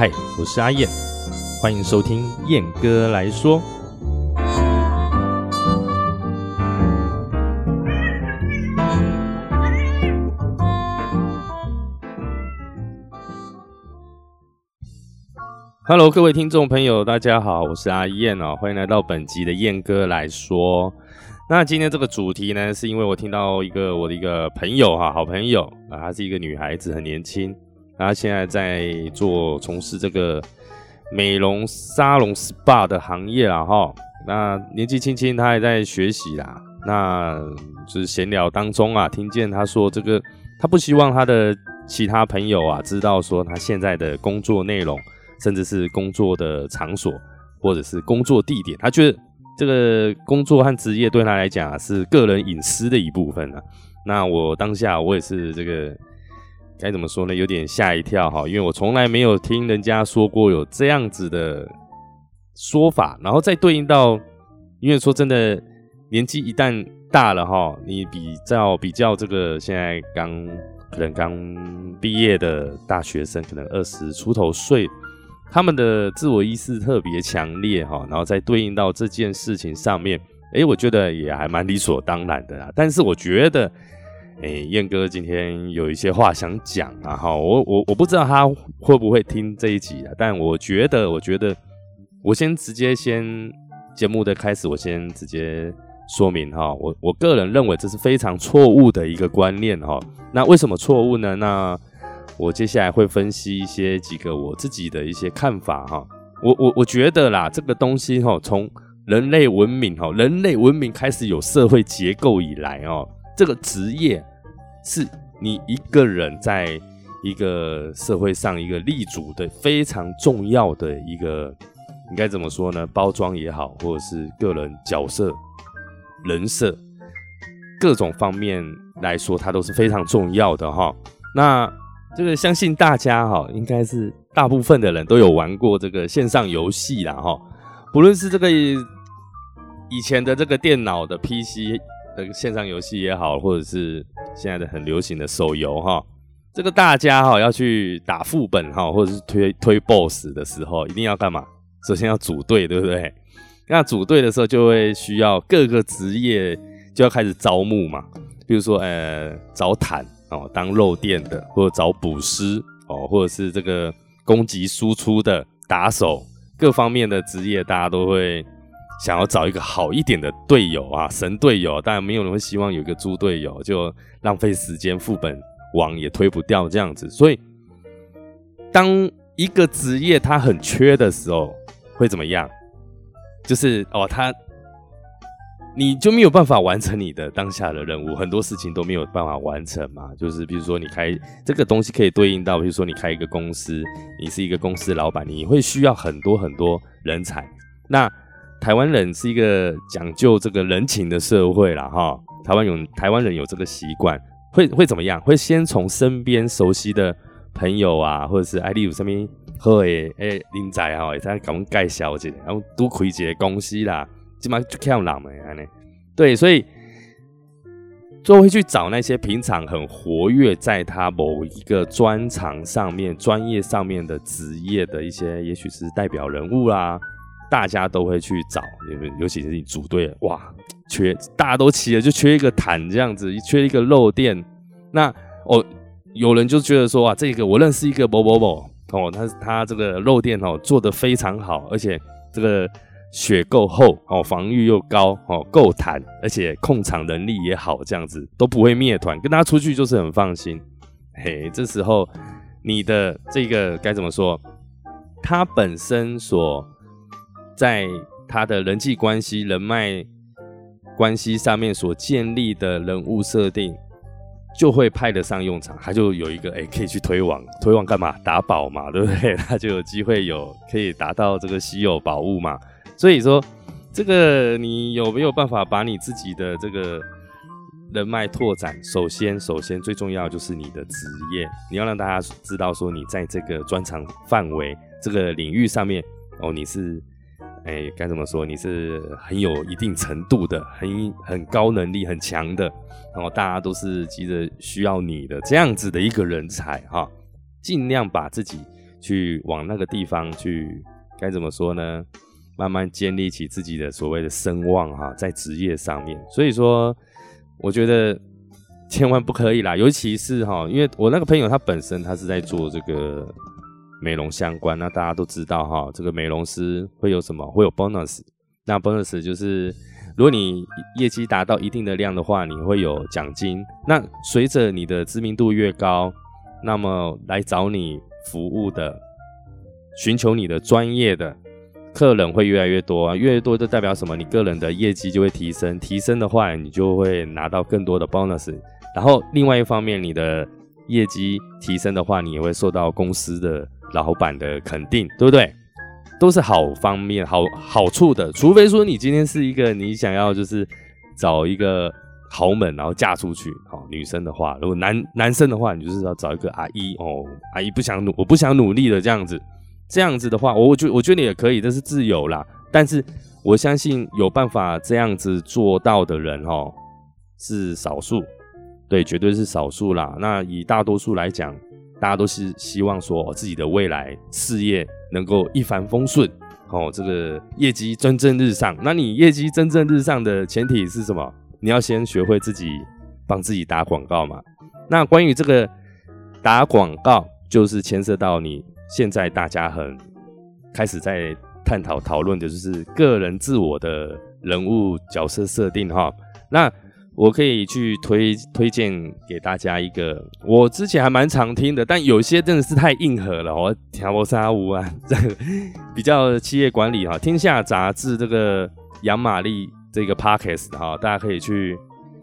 嗨，我是阿燕，欢迎收听燕哥来说。Hello，各位听众朋友，大家好，我是阿燕哦，欢迎来到本集的燕哥来说。那今天这个主题呢，是因为我听到一个我的一个朋友哈，好朋友啊，她是一个女孩子，很年轻，他现在在做从事这个美容沙龙 SPA 的行业啦哈。那年纪轻轻，他还在学习啦。那就是闲聊当中啊，听见他说这个，他不希望他的其他朋友啊知道说他现在的工作内容。甚至是工作的场所，或者是工作地点，他觉得这个工作和职业对他来讲是个人隐私的一部分啊。那我当下我也是这个该怎么说呢？有点吓一跳哈，因为我从来没有听人家说过有这样子的说法。然后再对应到，因为说真的，年纪一旦大了哈，你比较比较这个现在刚可能刚毕业的大学生，可能二十出头岁。他们的自我意识特别强烈哈，然后再对应到这件事情上面，哎，我觉得也还蛮理所当然的啦。但是我觉得，哎，燕哥今天有一些话想讲啊哈，我我我不知道他会不会听这一集啊，但我觉得，我觉得我先直接先节目的开始，我先直接说明哈，我我个人认为这是非常错误的一个观念哈。那为什么错误呢？那我接下来会分析一些几个我自己的一些看法哈，我我我觉得啦，这个东西哈，从人类文明哈，人类文明开始有社会结构以来哦，这个职业是你一个人在一个社会上一个立足的非常重要的一个，应该怎么说呢？包装也好，或者是个人角色、人设各种方面来说，它都是非常重要的哈。那这个相信大家哈，应该是大部分的人都有玩过这个线上游戏啦哈。不论是这个以前的这个电脑的 PC 那个线上游戏也好，或者是现在的很流行的手游哈，这个大家哈要去打副本哈，或者是推推 BOSS 的时候，一定要干嘛？首先要组队，对不对？那组队的时候就会需要各个职业就要开始招募嘛，比如说呃找坦。哦，当肉店的，或者找捕师哦，或者是这个攻击输出的打手，各方面的职业，大家都会想要找一个好一点的队友啊，神队友。当然，没有人会希望有一个猪队友，就浪费时间，副本网也推不掉这样子。所以，当一个职业它很缺的时候，会怎么样？就是哦，他。你就没有办法完成你的当下的任务，很多事情都没有办法完成嘛。就是比如说，你开这个东西可以对应到，比如说你开一个公司，你是一个公司老板，你会需要很多很多人才。那台湾人是一个讲究这个人情的社会啦，哈。台湾有台湾人有这个习惯，会会怎么样？会先从身边熟悉的朋友啊，或者是 ID 有上面好诶诶人才哈，也在给我们介绍一下，然后多开一个公司啦。基本上就看人嘛，安尼，对，所以就会去找那些平常很活跃在他某一个专长上面、专业上面的职业的一些，也许是代表人物啦，大家都会去找。尤尤其是你组队，哇，缺大家都齐了，就缺一个坦这样子，缺一个肉垫。那哦，有人就觉得说啊，这个我认识一个某某某哦，他他这个肉垫哦做的非常好，而且这个。血够厚哦，防御又高哦，够弹，而且控场能力也好，这样子都不会灭团，跟他出去就是很放心。嘿，这时候你的这个该怎么说？他本身所在他的人际关系、人脉关系上面所建立的人物设定，就会派得上用场。他就有一个哎，可以去推广，推广干嘛？打宝嘛，对不对？他就有机会有可以达到这个稀有宝物嘛。所以说，这个你有没有办法把你自己的这个人脉拓展？首先，首先最重要就是你的职业，你要让大家知道说你在这个专长范围、这个领域上面哦，你是哎该怎么说？你是很有一定程度的，很很高能力、很强的，然后大家都是急着需要你的这样子的一个人才哈，尽量把自己去往那个地方去，该怎么说呢？慢慢建立起自己的所谓的声望哈，在职业上面。所以说，我觉得千万不可以啦，尤其是哈，因为我那个朋友他本身他是在做这个美容相关，那大家都知道哈，这个美容师会有什么？会有 bonus。那 bonus 就是，如果你业绩达到一定的量的话，你会有奖金。那随着你的知名度越高，那么来找你服务的、寻求你的专业的。客人会越来越多啊，越来越多就代表什么？你个人的业绩就会提升，提升的话，你就会拿到更多的 bonus。然后另外一方面，你的业绩提升的话，你也会受到公司的老板的肯定，对不对？都是好方面、好好处的。除非说你今天是一个你想要就是找一个豪门，然后嫁出去，好女生的话，如果男男生的话，你就是要找一个阿姨哦，阿姨不想努，我不想努力的这样子。这样子的话，我我觉我觉得你也可以，这是自由啦。但是我相信有办法这样子做到的人哦，是少数，对，绝对是少数啦。那以大多数来讲，大家都是希望说自己的未来事业能够一帆风顺，哦，这个业绩蒸蒸日上。那你业绩蒸蒸日上的前提是什么？你要先学会自己帮自己打广告嘛。那关于这个打广告，就是牵涉到你。现在大家很开始在探讨讨论的就是个人自我的人物角色设定哈。那我可以去推推荐给大家一个，我之前还蛮常听的，但有些真的是太硬核了。我条波沙乌啊，这个比较企业管理哈，天下杂志这个杨玛丽这个 Parkes 哈，大家可以去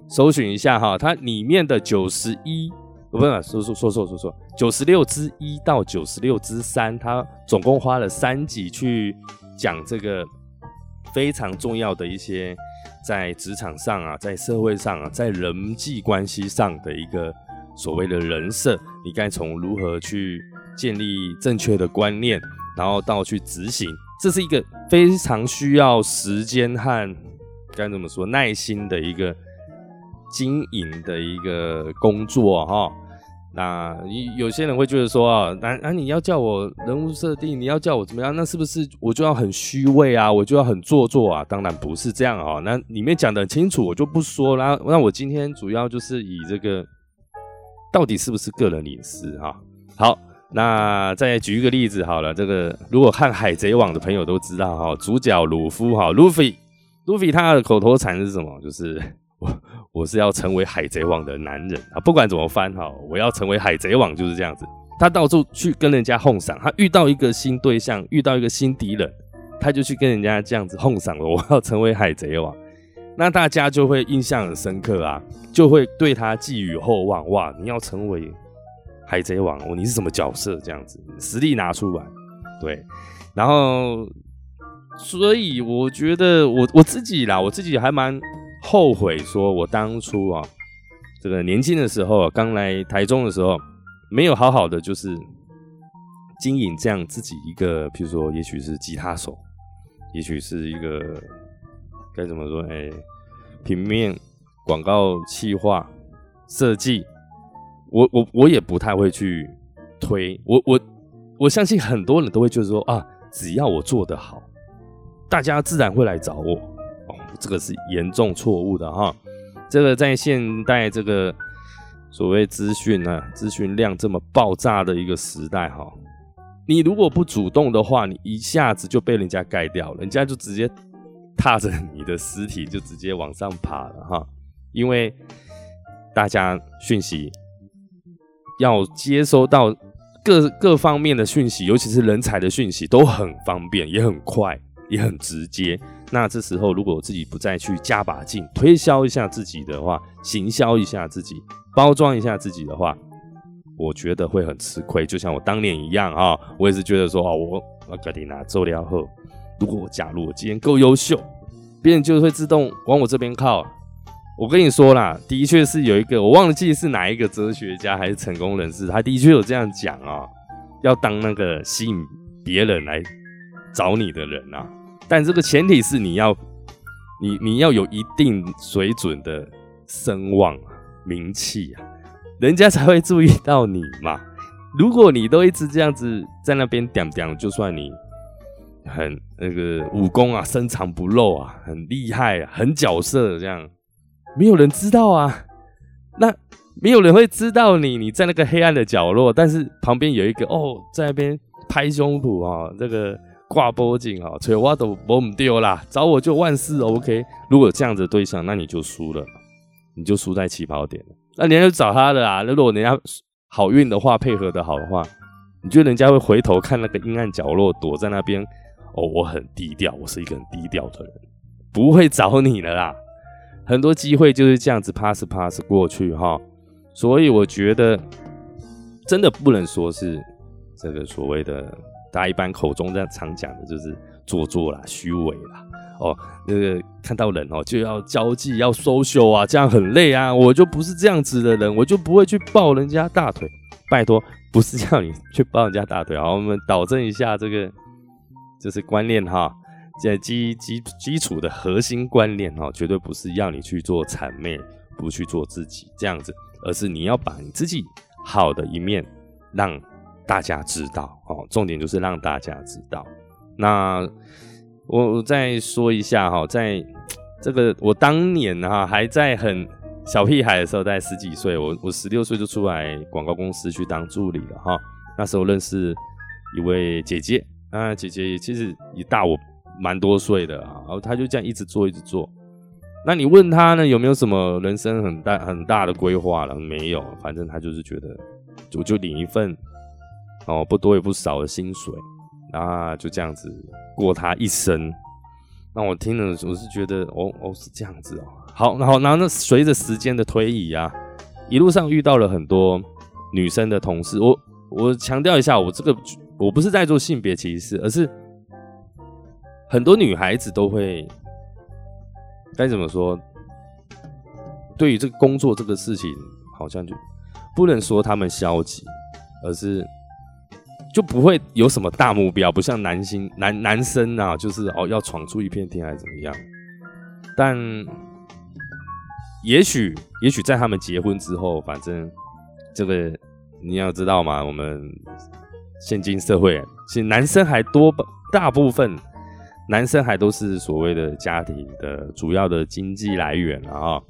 搜寻一下哈，它里面的九十一。不是说说说说说说九十六之一到九十六之三，它总共花了三集去讲这个非常重要的一些在职场上啊，在社会上啊，在人际关系上的一个所谓的人设，你该从如何去建立正确的观念，然后到去执行，这是一个非常需要时间和该怎么说耐心的一个。经营的一个工作哈，那有些人会觉得说啊，那那你要叫我人物设定，你要叫我怎么样？那是不是我就要很虚伪啊？我就要很做作啊？当然不是这样啊。那里面讲的很清楚，我就不说了。那我今天主要就是以这个到底是不是个人隐私哈？好，那再举一个例子好了。这个如果看海贼王的朋友都知道哈，主角鲁夫哈，鲁菲，鲁菲他的口头禅是什么？就是我。我是要成为海贼王的男人啊！不管怎么翻哈，我要成为海贼王就是这样子。他到处去跟人家哄赏，他遇到一个新对象，遇到一个新敌人，他就去跟人家这样子哄赏了。我要成为海贼王，那大家就会印象很深刻啊，就会对他寄予厚望。哇，你要成为海贼王，你是什么角色？这样子实力拿出来，对。然后，所以我觉得我我自己啦，我自己还蛮。后悔说，我当初啊，这个年轻的时候，刚来台中的时候，没有好好的就是经营这样自己一个，譬如说，也许是吉他手，也许是一个该怎么说？哎，平面广告企划设计，我我我也不太会去推，我我我相信很多人都会就是说啊，只要我做得好，大家自然会来找我。这个是严重错误的哈，这个在现代这个所谓资讯呢，资讯量这么爆炸的一个时代哈，你如果不主动的话，你一下子就被人家盖掉了，人家就直接踏着你的尸体就直接往上爬了哈，因为大家讯息要接收到各各方面的讯息，尤其是人才的讯息都很方便，也很快，也很直接。那这时候，如果我自己不再去加把劲推销一下自己的话，行销一下自己，包装一下自己的话，我觉得会很吃亏。就像我当年一样啊，我也是觉得说啊，我我格蒂娜做了后，如果我假如我今天够优秀，别人就会自动往我这边靠。我跟你说啦，的确是有一个，我忘记是哪一个哲学家还是成功人士，他的确有这样讲啊，要当那个吸引别人来找你的人啊。但这个前提是你要，你你要有一定水准的声望、名气啊，人家才会注意到你嘛。如果你都一直这样子在那边点点，就算你很那个武功啊深藏不露啊，很厉害啊，很角色这样，没有人知道啊。那没有人会知道你你在那个黑暗的角落，但是旁边有一个哦，在那边拍胸脯啊，这个挂脖颈啊，吹我都我唔丢啦，找我就万事 OK。如果这样子对象，那你就输了，你就输在起跑点了。那人家就找他的啊，那如果人家好运的话，配合的好的话，你觉得人家会回头看那个阴暗角落，躲在那边？哦，我很低调，我是一个很低调的人，不会找你了啦。很多机会就是这样子 pass pass 过去哈。所以我觉得，真的不能说是这个所谓的大家一般口中这样常讲的，就是做作啦、虚伪啦。哦，那个看到人哦就要交际、要 social 啊，这样很累啊。我就不是这样子的人，我就不会去抱人家大腿。拜托，不是叫你去抱人家大腿。好，我们导正一下这个，就是观念哈，在基基基础的核心观念哈，绝对不是要你去做谄媚，不去做自己这样子。而是你要把你自己好的一面让大家知道哦，重点就是让大家知道。那我再说一下哈，在 这个我当年哈还在很小屁孩的时候，在十几岁，我我十六岁就出来广告公司去当助理了哈。那时候认识一位姐姐啊，姐姐其实也大我蛮多岁的啊，然后她就这样一直做一直做。那你问她呢，有没有什么人生很大很大的规划了？没有，反正她就是觉得，我就领一份哦，不多也不少的薪水，那就这样子过他一生。那我听了，我是觉得，哦哦，是这样子哦。好，然后，然后那随着时间的推移啊，一路上遇到了很多女生的同事。我我强调一下，我这个我不是在做性别歧视，而是很多女孩子都会。该怎么说？对于这个工作这个事情，好像就不能说他们消极，而是就不会有什么大目标，不像男性男男生啊，就是哦要闯出一片天还是怎么样？但也许也许在他们结婚之后，反正这个你要知道嘛，我们现今社会，其实男生还多，大部分。男生还都是所谓的家庭的主要的经济来源啊，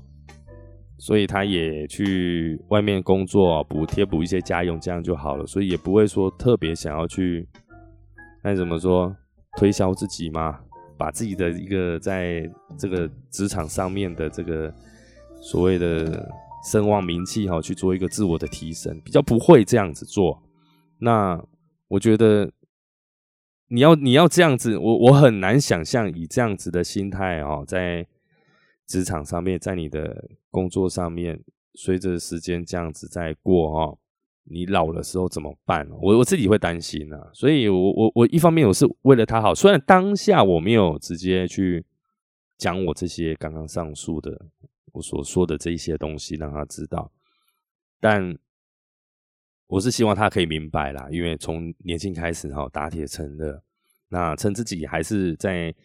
所以他也去外面工作补贴补一些家用，这样就好了，所以也不会说特别想要去，那怎么说推销自己嘛？把自己的一个在这个职场上面的这个所谓的声望名气哈，去做一个自我的提升，比较不会这样子做。那我觉得。你要你要这样子，我我很难想象以这样子的心态哦，在职场上面，在你的工作上面，随着时间这样子在过哦，你老的时候怎么办？我我自己会担心啊，所以我我我一方面我是为了他好，虽然当下我没有直接去讲我这些刚刚上述的我所说的这一些东西让他知道，但。我是希望他可以明白啦，因为从年轻开始哈，打铁趁热，那趁自己还是在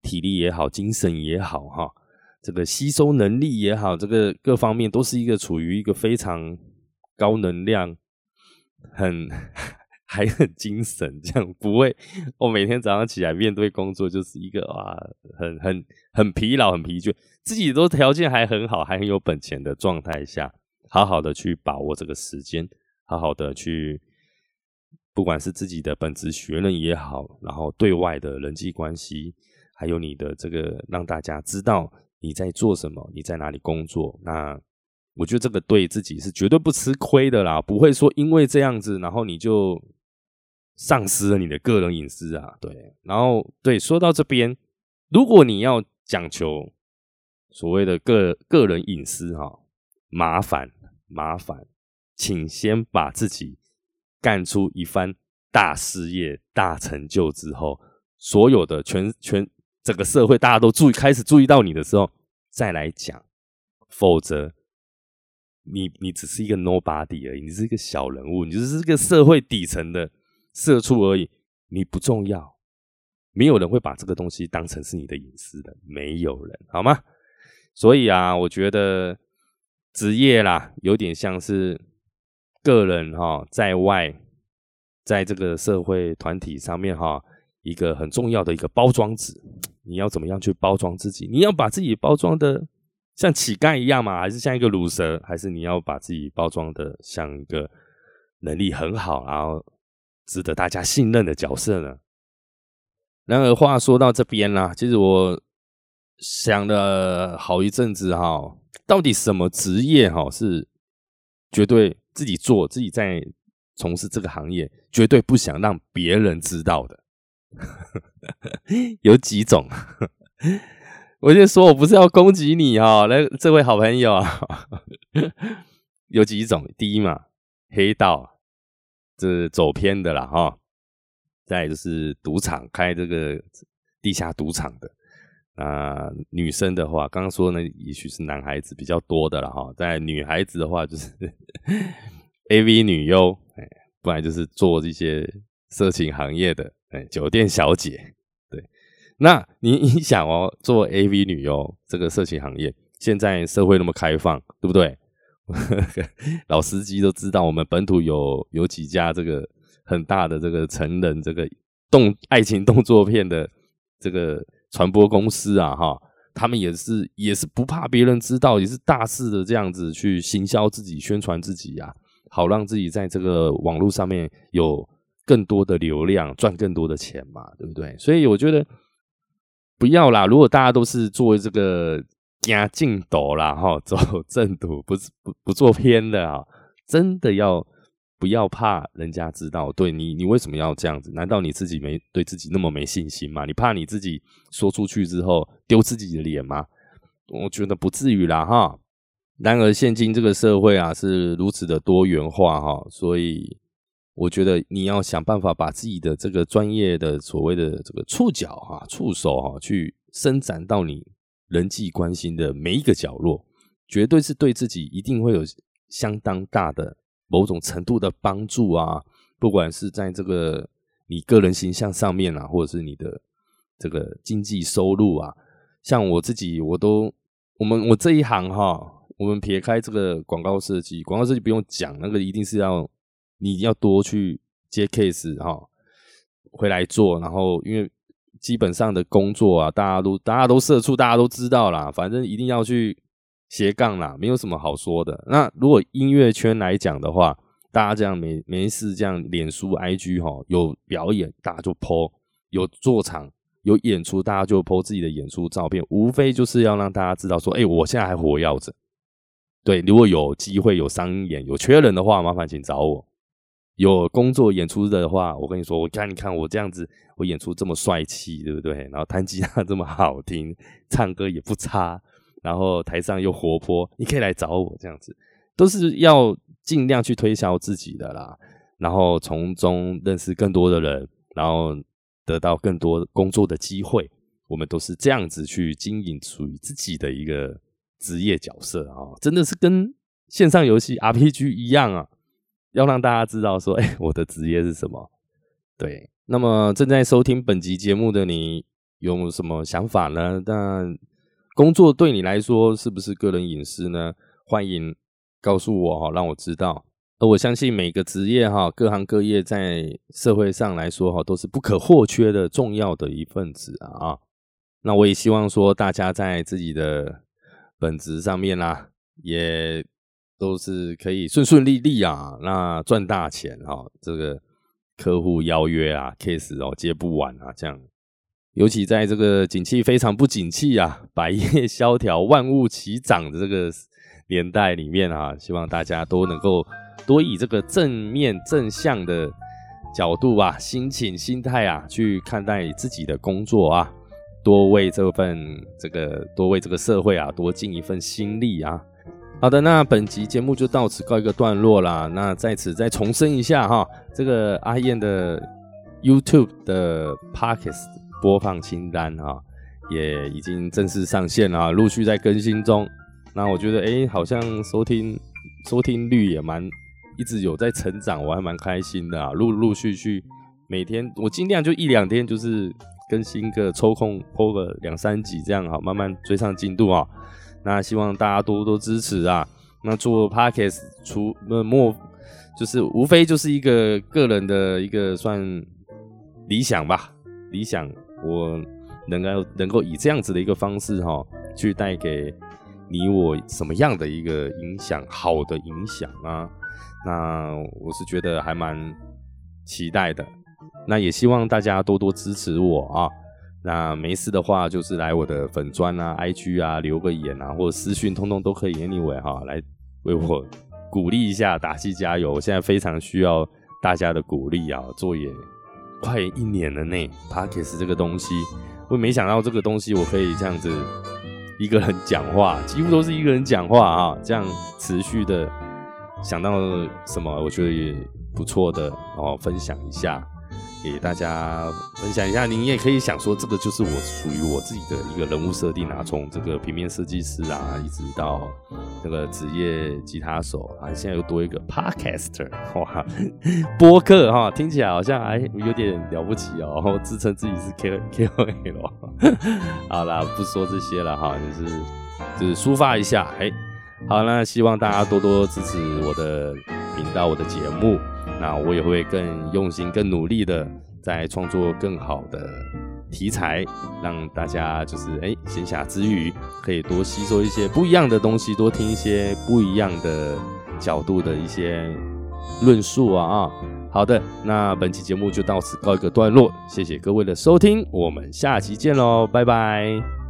体力也好、精神也好哈，这个吸收能力也好，这个各方面都是一个处于一个非常高能量、很 还很精神，这样不会我每天早上起来面对工作就是一个啊，很很很疲劳、很疲倦，自己都条件还很好、还很有本钱的状态下，好好的去把握这个时间。好好的去，不管是自己的本职学人也好，然后对外的人际关系，还有你的这个让大家知道你在做什么，你在哪里工作，那我觉得这个对自己是绝对不吃亏的啦，不会说因为这样子，然后你就丧失了你的个人隐私啊。对，然后对，说到这边，如果你要讲求所谓的个个人隐私哈，麻烦麻烦。请先把自己干出一番大事业、大成就之后，所有的全全整个社会大家都注意开始注意到你的时候，再来讲。否则，你你只是一个 nobody 而已，你是一个小人物，你就是个社会底层的社畜而已，你不重要，没有人会把这个东西当成是你的隐私的，没有人，好吗？所以啊，我觉得职业啦，有点像是。个人哈，在外在这个社会团体上面哈，一个很重要的一个包装纸，你要怎么样去包装自己？你要把自己包装的像乞丐一样吗？还是像一个乳蛇？还是你要把自己包装的像一个能力很好，然后值得大家信任的角色呢？然而话说到这边啦，其实我想了好一阵子哈，到底什么职业哈是绝对自己做自己在从事这个行业绝对不想让别人知道的？有几种？我就说，我不是要攻击你哈，那这位好朋友啊，有几种？第一嘛，黑道，这走偏的啦哈。再就是赌场开这个地下赌场的啊，女生的话，刚刚说呢，也许是男孩子比较多的了哈。在女孩子的话，就是 A V 女优，哎，不然就是做这些色情行业的，哎，酒店小姐。对，那你 你想哦，做 A V 女优这个色情行业，现在社会那么开放，对不对？老司机都知道，我们本土有有几家这个。很大的这个成人这个动爱情动作片的这个传播公司啊，哈，他们也是也是不怕别人知道，也是大肆的这样子去行销自己、宣传自己呀，好让自己在这个网络上面有更多的流量，赚更多的钱嘛，对不对？所以我觉得不要啦，如果大家都是做这个加镜斗啦，哈，走 正途，不是不不做偏的啊，真的要。不要怕人家知道，对你，你为什么要这样子？难道你自己没对自己那么没信心吗？你怕你自己说出去之后丢自己的脸吗？我觉得不至于啦，哈。然而，现今这个社会啊，是如此的多元化，哈，所以我觉得你要想办法把自己的这个专业的所谓的这个触角哈、触手哈，去伸展到你人际关系的每一个角落，绝对是对自己一定会有相当大的。某种程度的帮助啊，不管是在这个你个人形象上面啊，或者是你的这个经济收入啊，像我自己，我都我们我这一行哈，我们撇开这个广告设计，广告设计不用讲，那个一定是要你要多去接 case 哈，回来做，然后因为基本上的工作啊，大家都大家都社畜，大家都知道啦，反正一定要去。斜杠啦，没有什么好说的。那如果音乐圈来讲的话，大家这样没没事这样，脸书、IG 哈，有表演大家就 po，有做场有演出大家就 po 自己的演出照片，无非就是要让大家知道说，哎，我现在还活跃着。对，如果有机会有商演有缺人的话，麻烦请找我。有工作演出的话，我跟你说，我看你看我这样子，我演出这么帅气，对不对？然后弹吉他这么好听，唱歌也不差。然后台上又活泼，你可以来找我这样子，都是要尽量去推销自己的啦。然后从中认识更多的人，然后得到更多工作的机会。我们都是这样子去经营属于自己的一个职业角色啊，真的是跟线上游戏 RPG 一样啊，要让大家知道说，哎，我的职业是什么。对，那么正在收听本集节目的你有什么想法呢？那工作对你来说是不是个人隐私呢？欢迎告诉我哈，让我知道。而我相信每个职业哈，各行各业在社会上来说哈，都是不可或缺的重要的一份子啊。那我也希望说，大家在自己的本职上面啦，也都是可以顺顺利利啊，那赚大钱哈。这个客户邀约啊，case 哦接不完啊，这样。尤其在这个景气非常不景气啊，百业萧条、万物齐涨的这个年代里面啊，希望大家都能够多以这个正面正向的角度啊、心情、心态啊去看待自己的工作啊，多为这份这个多为这个社会啊多尽一份心力啊。好的，那本集节目就到此告一个段落啦。那在此再重申一下哈，这个阿燕的 YouTube 的 Pockets。播放清单啊，也已经正式上线了，陆续在更新中。那我觉得，哎，好像收听收听率也蛮一直有在成长，我还蛮开心的啊。陆陆续续每天我尽量就一两天就是更新个抽空播个两三集这样哈，慢慢追上进度啊。那希望大家多多支持啊。那做 podcast 除呃莫就是无非就是一个个人的一个算理想吧，理想我能够能够以这样子的一个方式哈，去带给你我什么样的一个影响，好的影响啊，那我是觉得还蛮期待的，那也希望大家多多支持我啊。那没事的话，就是来我的粉砖啊、IG 啊留个言啊，或者私讯，通通都可以。Anyway 哈，来为我鼓励一下，打气加油！我现在非常需要大家的鼓励啊！做也快一年了呢，Pockets 这个东西，我没想到这个东西我可以这样子一个人讲话，几乎都是一个人讲话啊，这样持续的想到什么，我觉得也不错的哦，分享一下。给大家分享一下，您也可以想说，这个就是我属于我自己的一个人物设定啊，从这个平面设计师啊，一直到这个职业吉他手啊，现在又多一个 podcaster，哇，播客哈，听起来好像还有点了不起哦，自称自己是 K K O L，好啦，不说这些了哈，就是就是抒发一下，哎，好，那希望大家多多支持我的频道，我的节目。那我也会更用心、更努力的，在创作更好的题材，让大家就是哎，闲暇之余可以多吸收一些不一样的东西，多听一些不一样的角度的一些论述啊啊！好的，那本期节目就到此告一个段落，谢谢各位的收听，我们下期见喽，拜拜。